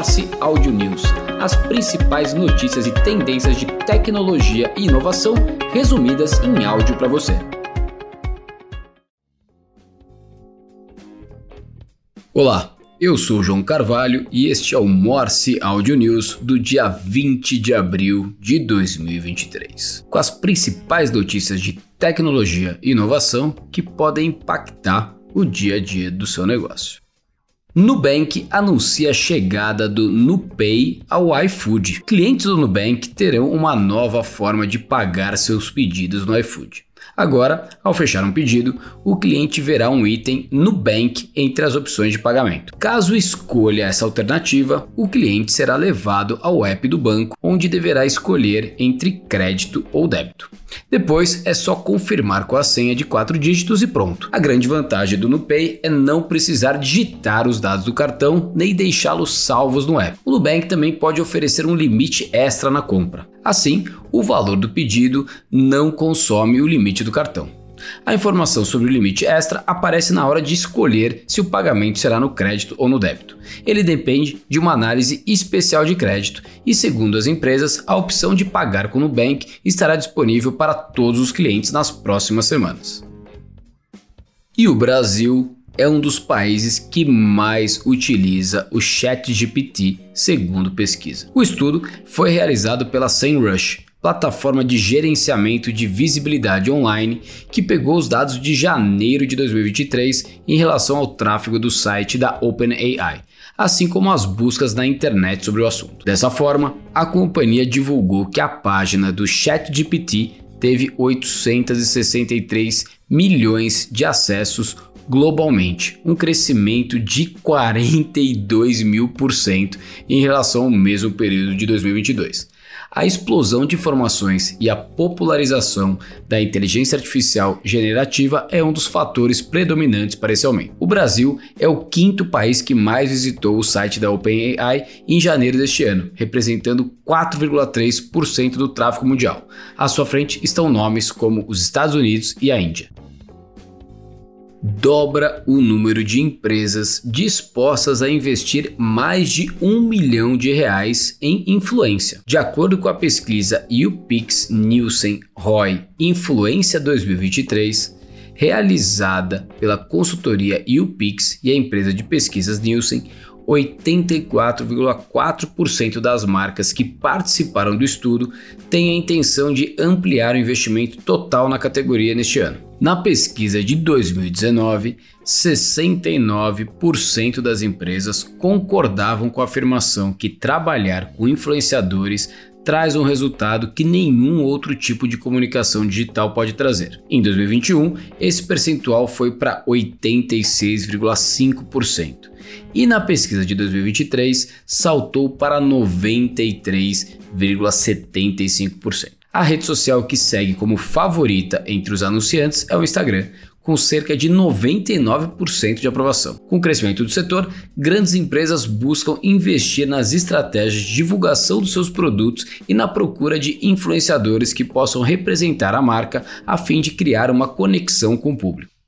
Morse Audio News, as principais notícias e tendências de tecnologia e inovação resumidas em áudio para você. Olá, eu sou João Carvalho e este é o Morse Audio News do dia 20 de abril de 2023, com as principais notícias de tecnologia e inovação que podem impactar o dia a dia do seu negócio. Nubank anuncia a chegada do NuPay ao iFood. Clientes do Nubank terão uma nova forma de pagar seus pedidos no iFood. Agora, ao fechar um pedido, o cliente verá um item Nubank entre as opções de pagamento. Caso escolha essa alternativa, o cliente será levado ao app do banco, onde deverá escolher entre crédito ou débito. Depois é só confirmar com a senha de 4 dígitos e pronto. A grande vantagem do NuPay é não precisar digitar os dados do cartão nem deixá-los salvos no app. O Nubank também pode oferecer um limite extra na compra. Assim, o valor do pedido não consome o limite do cartão. A informação sobre o limite extra aparece na hora de escolher se o pagamento será no crédito ou no débito. Ele depende de uma análise especial de crédito e, segundo as empresas, a opção de pagar com o Nubank estará disponível para todos os clientes nas próximas semanas. E o Brasil é um dos países que mais utiliza o ChatGPT, segundo pesquisa. O estudo foi realizado pela SEMrush, plataforma de gerenciamento de visibilidade online que pegou os dados de janeiro de 2023 em relação ao tráfego do site da OpenAI, assim como as buscas na internet sobre o assunto. Dessa forma, a companhia divulgou que a página do ChatGPT teve 863 milhões de acessos globalmente, um crescimento de 42 mil por cento em relação ao mesmo período de 2022. A explosão de informações e a popularização da inteligência artificial generativa é um dos fatores predominantes para esse aumento. O Brasil é o quinto país que mais visitou o site da OpenAI em janeiro deste ano, representando 4,3% do tráfego mundial. À sua frente estão nomes como os Estados Unidos e a Índia dobra o número de empresas dispostas a investir mais de um milhão de reais em influência. De acordo com a pesquisa UPix Nielsen Roy Influência 2023, realizada pela consultoria UPix e a empresa de pesquisas Nielsen, 84,4% das marcas que participaram do estudo têm a intenção de ampliar o investimento total na categoria neste ano. Na pesquisa de 2019, 69% das empresas concordavam com a afirmação que trabalhar com influenciadores traz um resultado que nenhum outro tipo de comunicação digital pode trazer. Em 2021, esse percentual foi para 86,5% e na pesquisa de 2023 saltou para 93,75%. A rede social que segue como favorita entre os anunciantes é o Instagram, com cerca de 99% de aprovação. Com o crescimento do setor, grandes empresas buscam investir nas estratégias de divulgação dos seus produtos e na procura de influenciadores que possam representar a marca a fim de criar uma conexão com o público.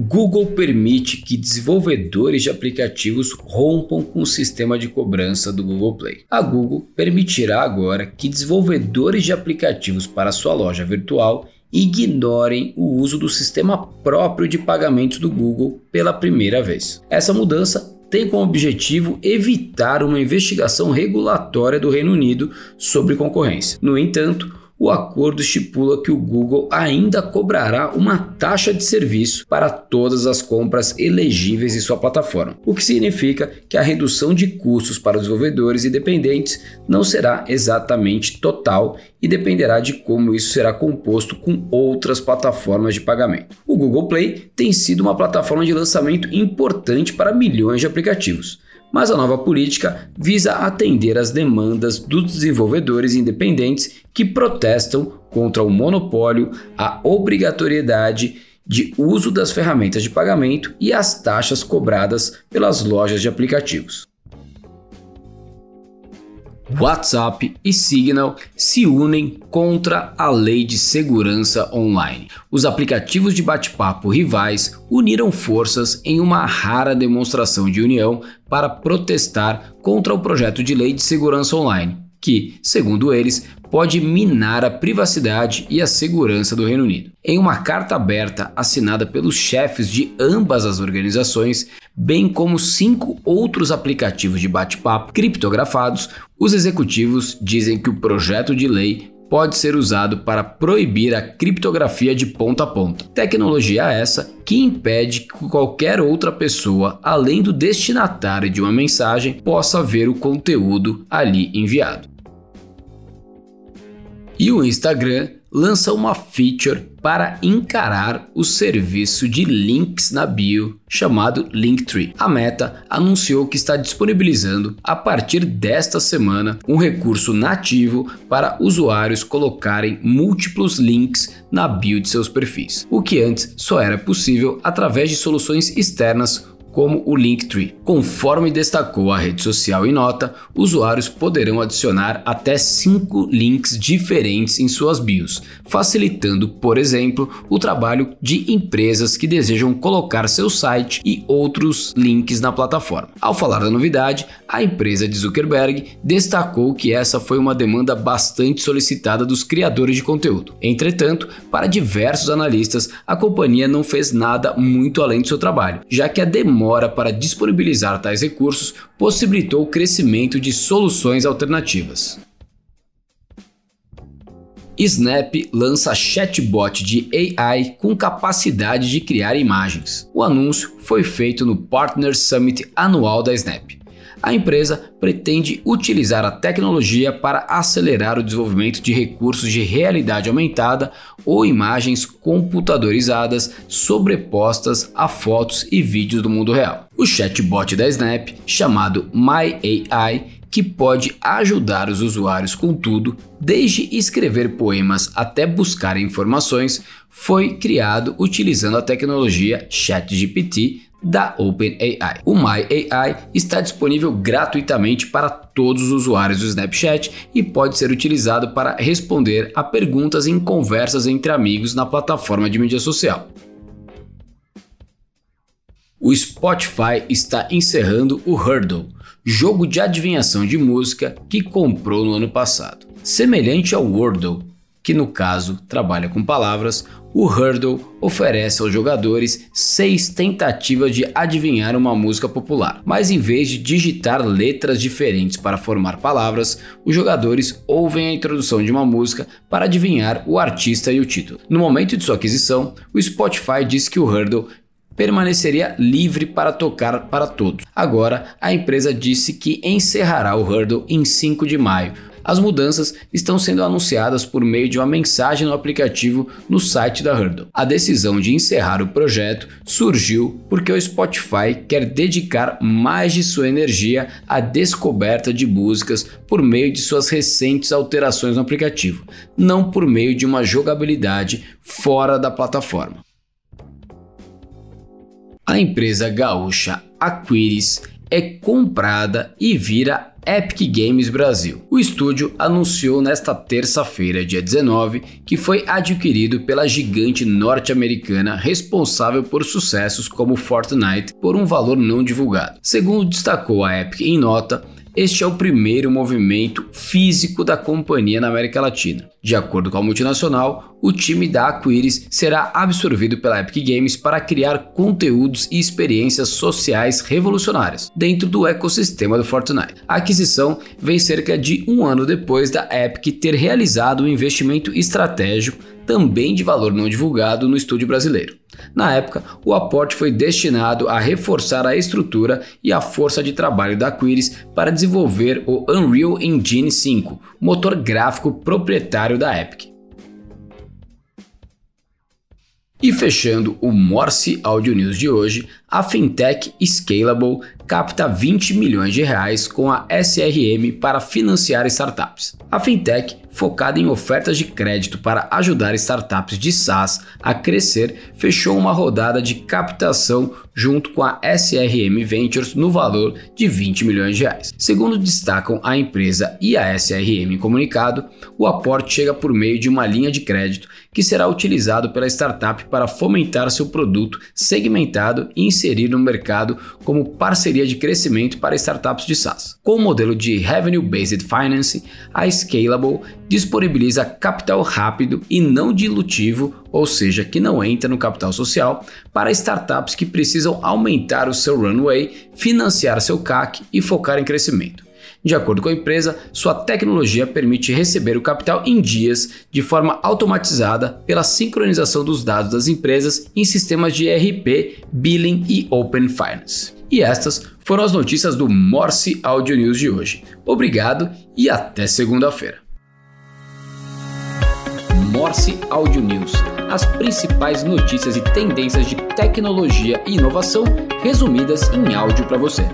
Google permite que desenvolvedores de aplicativos rompam com o sistema de cobrança do Google Play. A Google permitirá agora que desenvolvedores de aplicativos para sua loja virtual ignorem o uso do sistema próprio de pagamentos do Google pela primeira vez. Essa mudança tem como objetivo evitar uma investigação regulatória do Reino Unido sobre concorrência. No entanto, o acordo estipula que o Google ainda cobrará uma taxa de serviço para todas as compras elegíveis em sua plataforma, o que significa que a redução de custos para desenvolvedores independentes não será exatamente total e dependerá de como isso será composto com outras plataformas de pagamento. O Google Play tem sido uma plataforma de lançamento importante para milhões de aplicativos mas a nova política visa atender às demandas dos desenvolvedores independentes que protestam contra o monopólio, a obrigatoriedade de uso das ferramentas de pagamento e as taxas cobradas pelas lojas de aplicativos. WhatsApp e Signal se unem contra a lei de segurança online. Os aplicativos de bate-papo rivais uniram forças em uma rara demonstração de união para protestar contra o projeto de lei de segurança online, que, segundo eles, pode minar a privacidade e a segurança do Reino Unido. Em uma carta aberta assinada pelos chefes de ambas as organizações, bem como cinco outros aplicativos de bate-papo criptografados, os executivos dizem que o projeto de lei pode ser usado para proibir a criptografia de ponta a ponta. Tecnologia essa que impede que qualquer outra pessoa, além do destinatário de uma mensagem, possa ver o conteúdo ali enviado. E o Instagram lança uma feature para encarar o serviço de links na bio chamado Linktree. A Meta anunciou que está disponibilizando a partir desta semana um recurso nativo para usuários colocarem múltiplos links na bio de seus perfis, o que antes só era possível através de soluções externas como o Linktree. Conforme destacou a rede social em nota, usuários poderão adicionar até 5 links diferentes em suas bios, facilitando, por exemplo, o trabalho de empresas que desejam colocar seu site e outros links na plataforma. Ao falar da novidade, a empresa de Zuckerberg destacou que essa foi uma demanda bastante solicitada dos criadores de conteúdo. Entretanto, para diversos analistas, a companhia não fez nada muito além do seu trabalho, já que a demora demora para disponibilizar tais recursos possibilitou o crescimento de soluções alternativas. Snap lança chatbot de AI com capacidade de criar imagens. O anúncio foi feito no Partner Summit anual da Snap a empresa pretende utilizar a tecnologia para acelerar o desenvolvimento de recursos de realidade aumentada ou imagens computadorizadas sobrepostas a fotos e vídeos do mundo real. O chatbot da Snap, chamado MyAI, que pode ajudar os usuários com tudo, desde escrever poemas até buscar informações, foi criado utilizando a tecnologia ChatGPT da OpenAI. O MyAI está disponível gratuitamente para todos os usuários do Snapchat e pode ser utilizado para responder a perguntas em conversas entre amigos na plataforma de mídia social. O Spotify está encerrando o Hurdle, jogo de adivinhação de música que comprou no ano passado. Semelhante ao Wordle, que no caso trabalha com palavras, o Hurdle oferece aos jogadores seis tentativas de adivinhar uma música popular, mas em vez de digitar letras diferentes para formar palavras, os jogadores ouvem a introdução de uma música para adivinhar o artista e o título. No momento de sua aquisição, o Spotify diz que o Hurdle permaneceria livre para tocar para todos. Agora, a empresa disse que encerrará o Hurdle em 5 de maio, as mudanças estão sendo anunciadas por meio de uma mensagem no aplicativo no site da Hurdle. A decisão de encerrar o projeto surgiu porque o Spotify quer dedicar mais de sua energia à descoberta de músicas por meio de suas recentes alterações no aplicativo, não por meio de uma jogabilidade fora da plataforma. A empresa gaúcha Aquiris é comprada e vira Epic Games Brasil. O estúdio anunciou nesta terça-feira, dia 19, que foi adquirido pela gigante norte-americana responsável por sucessos como Fortnite por um valor não divulgado. Segundo destacou a Epic em nota, este é o primeiro movimento físico da companhia na América Latina. De acordo com a multinacional, o time da Aquiris será absorvido pela Epic Games para criar conteúdos e experiências sociais revolucionárias dentro do ecossistema do Fortnite. A aquisição vem cerca de um ano depois da Epic ter realizado um investimento estratégico também de valor não divulgado no estúdio brasileiro. Na época, o aporte foi destinado a reforçar a estrutura e a força de trabalho da Quiris para desenvolver o Unreal Engine 5, motor gráfico proprietário da Epic. E fechando o Morse Audio News de hoje, a fintech Scalable capta 20 milhões de reais com a SRM para financiar startups. A fintech, focada em ofertas de crédito para ajudar startups de SaaS a crescer, fechou uma rodada de captação junto com a SRM Ventures no valor de 20 milhões de reais. Segundo destacam a empresa e a SRM em comunicado, o aporte chega por meio de uma linha de crédito que será utilizado pela startup para fomentar seu produto segmentado e inserir no mercado como parceria de crescimento para startups de SaaS. Com o modelo de Revenue Based Finance, a Scalable disponibiliza capital rápido e não dilutivo, ou seja, que não entra no capital social, para startups que precisam aumentar o seu runway, financiar seu CAC e focar em crescimento. De acordo com a empresa, sua tecnologia permite receber o capital em dias de forma automatizada pela sincronização dos dados das empresas em sistemas de ERP, Billing e Open Finance. E estas foram as notícias do Morse Audio News de hoje. Obrigado e até segunda-feira. Morse Audio News. As principais notícias e tendências de tecnologia e inovação resumidas em áudio para você.